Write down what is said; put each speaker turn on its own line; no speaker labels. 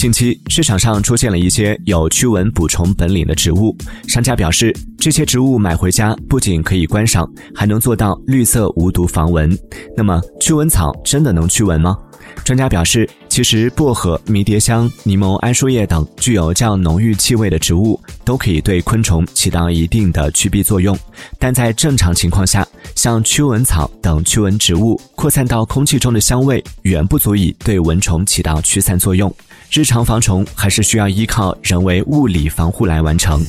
近期市场上出现了一些有驱蚊补充本领的植物，商家表示这些植物买回家不仅可以观赏，还能做到绿色无毒防蚊。那么驱蚊草真的能驱蚊吗？专家表示，其实薄荷、迷迭香、柠檬桉树叶等具有较浓郁气味的植物，都可以对昆虫起到一定的驱避作用。但在正常情况下，像驱蚊草等驱蚊植物扩散到空气中的香味，远不足以对蚊虫起到驱散作用。日常防虫还是需要依靠人为物理防护来完成。